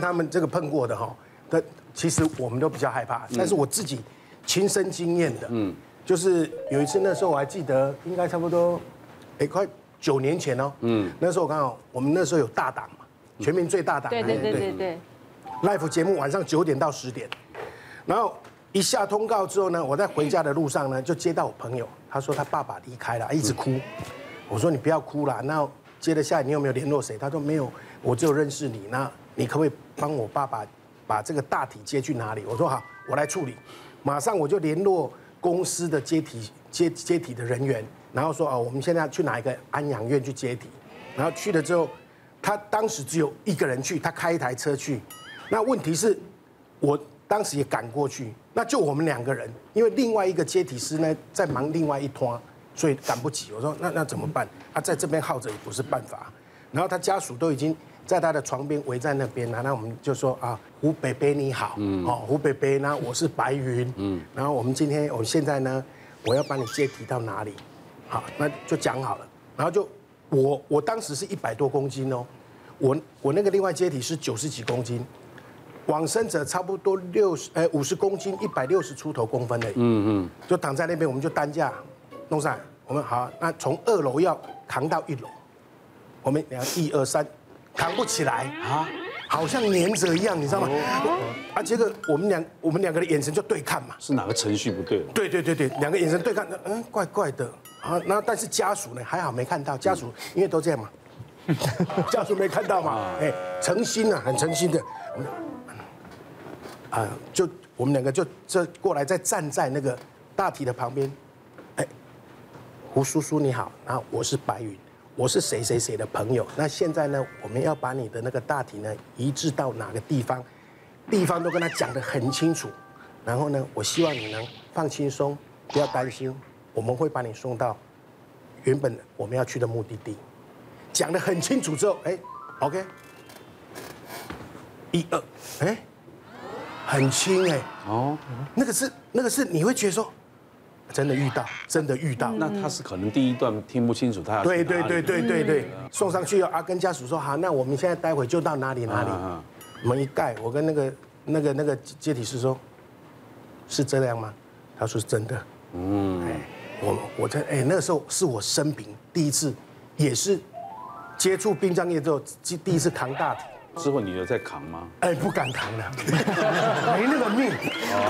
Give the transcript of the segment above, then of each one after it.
他们这个碰过的哈，但其实我们都比较害怕。但是我自己亲身经验的，嗯，就是有一次那时候我还记得，应该差不多，哎，快九年前哦，嗯，那时候我刚好我们那时候有大档嘛，全民最大档，对对对对对，Live 节目晚上九点到十点，然后一下通告之后呢，我在回家的路上呢，就接到我朋友，他说他爸爸离开了，一直哭，我说你不要哭了，那接着下来你有没有联络谁？他说没有，我只有认识你那。你可不可以帮我爸爸把这个大体接去哪里？我说好，我来处理。马上我就联络公司的接体接接体的人员，然后说哦，我们现在去哪一个安养院去接体？然后去了之后，他当时只有一个人去，他开一台车去。那问题是，我当时也赶过去，那就我们两个人，因为另外一个接体师呢在忙另外一摊，所以赶不及。我说那那怎么办？他在这边耗着也不是办法。然后他家属都已经。在他的床边围在那边，然后我们就说啊，胡北北你好，嗯，好，胡北北，那我是白云，嗯，然后我们今天，我们现在呢，我要把你接体到哪里？好，那就讲好了，然后就我我当时是一百多公斤哦，我我那个另外接体是九十几公斤，往生者差不多六十哎五十公斤，一百六十出头公分的，嗯嗯，就躺在那边，我们就担架弄上来，我们好，那从二楼要扛到一楼，我们两一二三。扛不起来啊，好像粘着一样，你知道吗？啊，结果我们两我们两个的眼神就对看嘛。是哪个程序不对？对对对对，两个眼神对看，嗯，怪怪的啊。那但是家属呢，还好没看到，家属因为都这样嘛，家属没看到嘛，哎，诚心啊，很诚心的，啊，就我们两个就这过来，再站在那个大体的旁边，哎，胡叔叔你好，然后我是白云。我是谁谁谁的朋友？那现在呢？我们要把你的那个大体呢移植到哪个地方？地方都跟他讲得很清楚。然后呢，我希望你能放轻松，不要担心，我们会把你送到原本我们要去的目的地。讲得很清楚之后，哎，OK，一二，哎，很轻哎，哦，那个是那个是你会觉得说。真的遇到，真的遇到。那他是可能第一段听不清楚，他要对对对对对对，送上去啊，跟家属说好，那我们现在待会就到哪里哪里，门一盖，我跟那个那个那个接体师说，是这样吗？他说是真的。嗯，哎，我我在哎那个时候是我生平第一次，也是接触殡葬业之后第第一次扛大体。之后你有在扛吗？哎，不敢扛了，没那个命，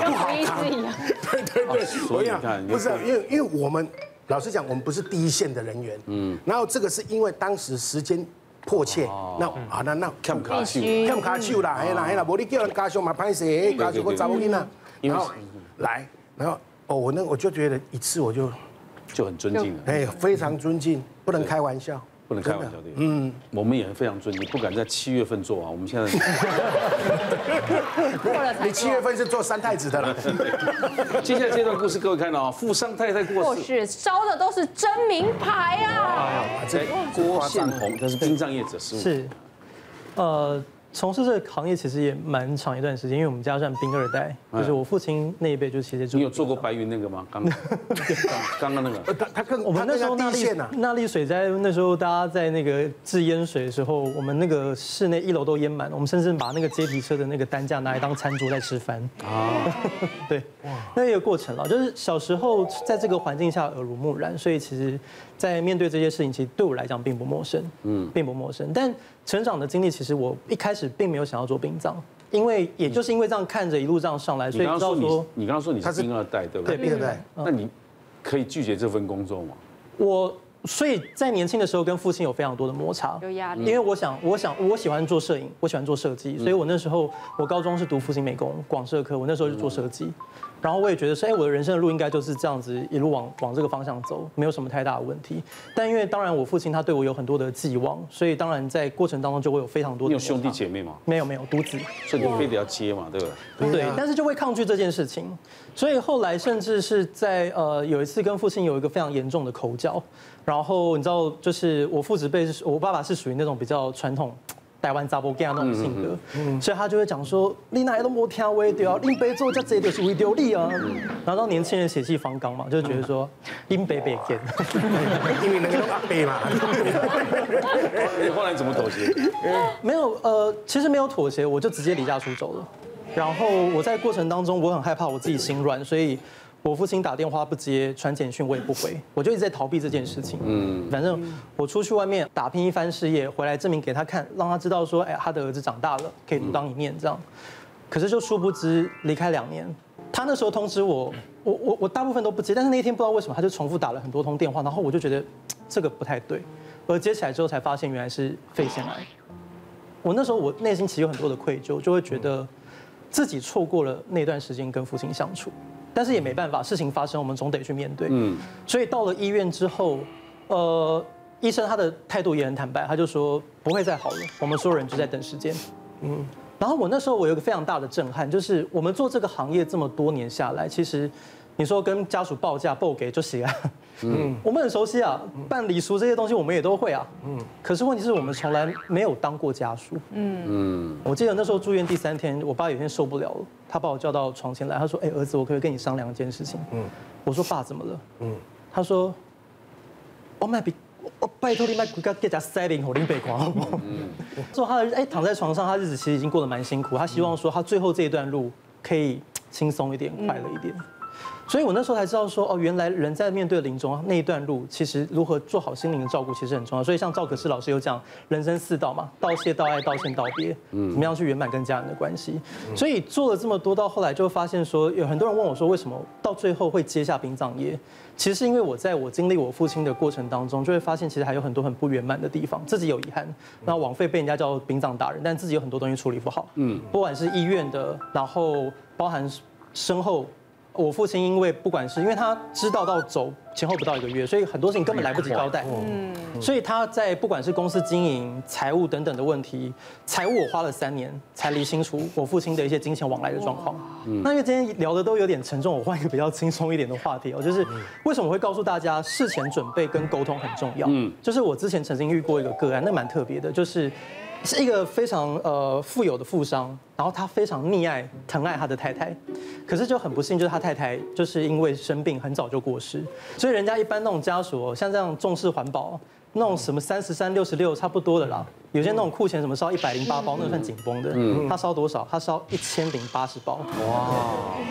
不好扛。对对对，所以看，不是因为因为我们老实讲，我们不是第一线的人员，嗯，然后这个是因为当时时间迫切，那啊那那欠卡秀，欠卡秀啦，哎啦哎啦，无你叫人家属嘛歹势，家属我找不紧啦，然后来，然后哦我那我就觉得一次我就就很尊敬了，哎，非常尊敬，不能开玩笑。不能开玩笑的，嗯，我们也非常尊敬，不敢在七月份做啊。我们现在，你七月份是做三太子的了。接下来这段故事，各位看到啊，富商太太过世，烧的都是真名牌啊。这郭宪鸿，他是殡葬业者，是是，呃。从事这个行业其实也蛮长一段时间，因为我们家算兵二代，就是我父亲那一辈就其实就。你有做过白云那个吗？刚刚 刚刚那个。他他跟我们那时候那丽那丽水灾那时候大家在那个治淹水的时候，我们那个室内一楼都淹满，我们甚至把那个接体车的那个担架拿来当餐桌在吃饭。啊。对。那一个过程了，就是小时候在这个环境下耳濡目染，所以其实，在面对这些事情，其实对我来讲并不陌生。嗯。并不陌生，但。成长的经历，其实我一开始并没有想要做殡葬，因为也就是因为这样看着一路这样上来，所以知道说，你刚刚说你是兵二代，对不对？对，兵二代。那你可以拒绝这份工作吗？我所以在年轻的时候跟父亲有非常多的摩擦，有压力，因为我想，我想，我喜欢做摄影，我喜欢做设计，所以我那时候我高中是读复兴美工广设科，我那时候就做设计。然后我也觉得说，哎，我的人生的路应该就是这样子一路往往这个方向走，没有什么太大的问题。但因为当然我父亲他对我有很多的寄望，所以当然在过程当中就会有非常多的。你有兄弟姐妹吗？没有没有，独子。所以你非得要接嘛，对吧？对，但是就会抗拒这件事情。所以后来甚至是在呃有一次跟父亲有一个非常严重的口角，然后你知道就是我父子辈是我爸爸是属于那种比较传统。台湾查某囝那种性格，所以他就会讲说，你哪都没听话对啊，林北做这这就是为着你啊。然后年轻人血气方刚嘛，就觉得说林北北见，因为那个阿北嘛。后来怎么妥协？没有，呃，其实没有妥协，我就直接离家出走了。然后我在过程当中，我很害怕我自己心软，所以。我父亲打电话不接，传简讯我也不回，我就一直在逃避这件事情。嗯，反正我出去外面打拼一番事业，回来证明给他看，让他知道说，哎，他的儿子长大了，可以独当一面这样。可是就殊不知离开两年，他那时候通知我，我我我大部分都不接，但是那一天不知道为什么他就重复打了很多通电话，然后我就觉得这个不太对，而接起来之后才发现原来是肺腺癌。我那时候我内心其实有很多的愧疚，就会觉得自己错过了那段时间跟父亲相处。但是也没办法，事情发生，我们总得去面对。嗯，所以到了医院之后，呃，医生他的态度也很坦白，他就说不会再好了，我们所有人就在等时间。嗯，然后我那时候我有一个非常大的震撼，就是我们做这个行业这么多年下来，其实。你说跟家属报价报给就行啊，嗯，我们很熟悉啊，办礼俗这些东西我们也都会啊，嗯，可是问题是我们从来没有当过家属，嗯。嗯，我记得那时候住院第三天，我爸有一天受不了了，他把我叫到床前来，他说，哎，儿子，我可不可以跟你商量一件事情？嗯，我说爸怎么了？嗯，他说，我卖比，我拜托你卖骨给家塞领口令背光好不好？嗯，说他的哎躺在床上，他日子其实已经过得蛮辛苦，他希望说他最后这一段路可以轻松一点，快乐一点。所以我那时候才知道说，哦，原来人在面对临终那一段路，其实如何做好心灵的照顾，其实很重要。所以像赵可士老师有讲人生四道嘛，道谢、道爱、道歉、道别，嗯，怎么样去圆满跟家人的关系。所以做了这么多，到后来就发现说，有很多人问我说，为什么到最后会接下殡葬业？其实是因为我在我经历我父亲的过程当中，就会发现其实还有很多很不圆满的地方，自己有遗憾。那枉费被人家叫殡葬达人，但自己有很多东西处理不好，嗯，不管是医院的，然后包含身后。我父亲因为不管是因为他知道到走前后不到一个月，所以很多事情根本来不及交代。嗯，所以他在不管是公司经营、财务等等的问题，财务我花了三年才理清楚我父亲的一些金钱往来的状况。那因为今天聊的都有点沉重，我换一个比较轻松一点的话题哦，就是为什么我会告诉大家事前准备跟沟通很重要？嗯，就是我之前曾经遇过一个个案，那蛮特别的，就是。是一个非常呃富有的富商，然后他非常溺爱疼爱他的太太，可是就很不幸，就是他太太就是因为生病很早就过世，所以人家一般那种家属像这样重视环保。那种什么三十三六十六差不多的啦，有些那种库钱什么烧一百零八包，那个算紧绷的。他烧多少？他烧一千零八十包。哇！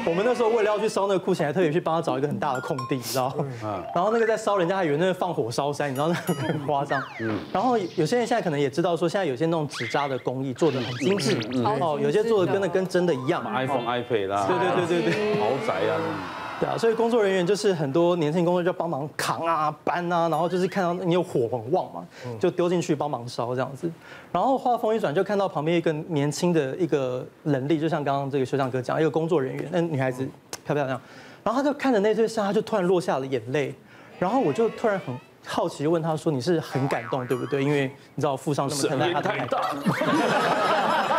我们那时候为了要去烧那个库钱，还特别去帮他找一个很大的空地，你知道？然后那个在烧，人家还以为那个放火烧山，你知道那个很夸张。嗯然后有些人现在可能也知道说，现在有些那种纸扎的工艺做的很精致，哦，有些做的跟那跟真的一样。iPhone、iPad 啦。对对对对对。豪宅啊。对啊，所以工作人员就是很多年轻工作就帮忙扛啊、搬啊，然后就是看到你有火很旺嘛，就丢进去帮忙烧这样子。然后话锋一转，就看到旁边一个年轻的一个人力，就像刚刚这个学长哥讲，一个工作人员，那女孩子漂漂亮，然后他就看着那对象，他就突然落下了眼泪。然后我就突然很好奇，问他说：“你是很感动对不对？因为你知道父上那么疼爱他太太。”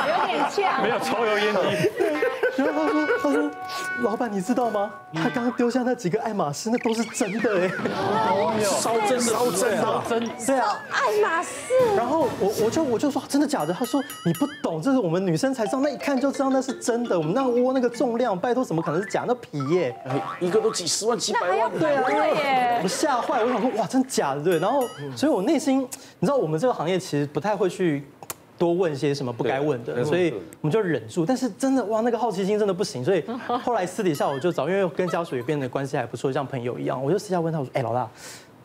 有点呛，没有抽油烟机。然后他说：“他说，老板，你知道吗？他刚刚丢下那几个爱马仕，那都是真的哎，烧真的，烧真的，真对啊，爱马仕。然后我我就我就说真的假的？他说你不懂，这是我们女生才知道，那一看就知道那是真的。我们那个窝那个重量，拜托怎么可能是假？那皮耶，一个都几十万、几百万，对啊，对耶。我吓坏，我想说哇，真的假的？对。然后，所以我内心，你知道，我们这个行业其实不太会去。”多问些什么不该问的，所以我们就忍住。但是真的哇，那个好奇心真的不行。所以 后来私底下我就找，因为跟家属也变得关系还不错，像朋友一样，我就私下问他，我说：“哎，老大，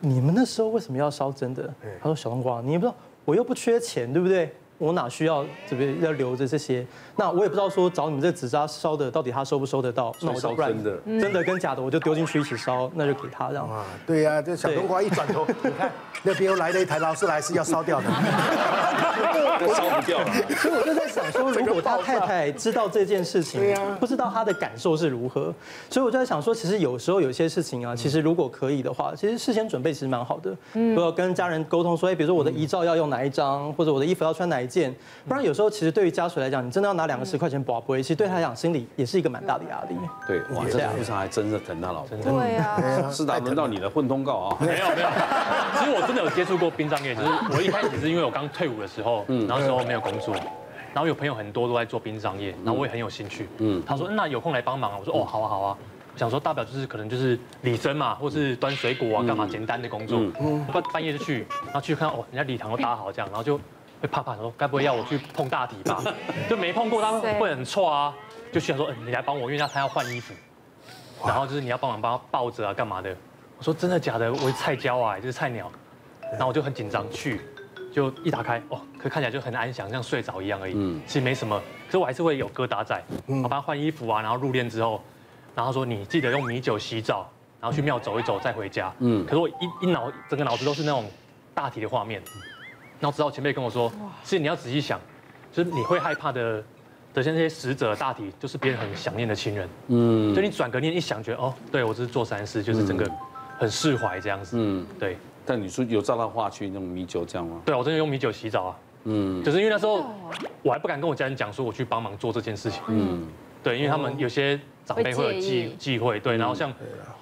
你们那时候为什么要烧真的？”他说：“小冬瓜，你也不知道，我又不缺钱，对不对？”我哪需要这边要留着这些？那我也不知道说找你们这纸扎烧的到底他收不收得到？那我烧真的，真的跟假的我就丢进去一起烧，那就给他这样。啊，对呀，这小冬瓜一转头，你看那边又来了一台劳斯莱斯要烧掉的，烧不掉了。所以我就在想说，如果他太太知道这件事情，不知道他的感受是如何，所以我就在想说，其实有时候有些事情啊，其实如果可以的话，其实事先准备其实蛮好的。嗯，要跟家人沟通说，哎，比如说我的遗照要用哪一张，或者我的衣服要穿哪一件。不然有时候其实对于家属来讲，你真的要拿两个十块钱博杯，其实对他来讲心里也是一个蛮大的压力。对，哇，这样非常还真的疼他老婆。对啊，是的，轮到你的混通告啊。没有没有，其实我真的有接触过殡葬业，就是我一开始是因为我刚退伍的时候，然后那时候没有工作，然后有朋友很多都在做殡葬业，然后我也很有兴趣。嗯，他说那有空来帮忙啊，我说哦好啊好啊，我想说大不了就是可能就是礼生嘛，或是端水果啊干嘛简单的工作。嗯，半半夜就去，然后去看哦，人家礼堂都搭好这样，然后就会怕怕，说该不会要我去碰大体吧？就没碰过，他会很错啊，就需要说你来帮我，因为他他要换衣服，然后就是你要帮忙帮他抱着啊干嘛的。我说真的假的？我是菜椒啊，就是菜鸟。然后我就很紧张去，就一打开，哦，可看起来就很安详，像睡着一样而已。嗯，其实没什么，可是我还是会有疙瘩在。嗯，我帮他换衣服啊，然后入殓之后，然后说你记得用米酒洗澡，然后去庙走一走再回家。嗯，可是我一一脑整个脑子都是那种大体的画面。然后直到前辈跟我说，其实你要仔细想，就是你会害怕的的像这些死者大体，就是别人很想念的亲人。嗯，就你转个念一想，觉得哦，对我这是做善事，就是整个很释怀这样子。嗯，对。但你说有照他话去用米酒这样吗？对，我真的用米酒洗澡啊。嗯，就是因为那时候我还不敢跟我家人讲说我去帮忙做这件事情。嗯，对，因为他们有些长辈会有忌忌讳，对。然后像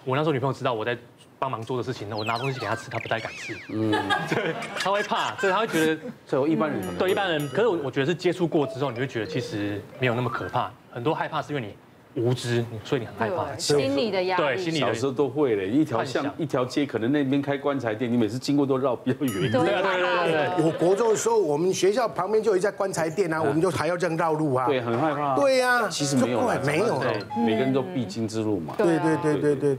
我那时候女朋友知道我在帮忙做的事情，呢我拿东西给他吃，他不太敢吃。嗯，对，他会怕，所以她会觉得，所以一般人对一般人，可是我我觉得是接触过之后，你会觉得其实没有那么可怕。很多害怕是因为你。无知，所以你很害怕，心理的压力。对，心里小时候都会嘞，一条巷一条街，可能那边开棺材店，你每次经过都绕比较远。对对对。我国中的时候，我们学校旁边就有一家棺材店啊，我们就还要这样绕路啊。对，很害怕。对呀，其实没有，没有，每个人都必经之路嘛。对对对对对。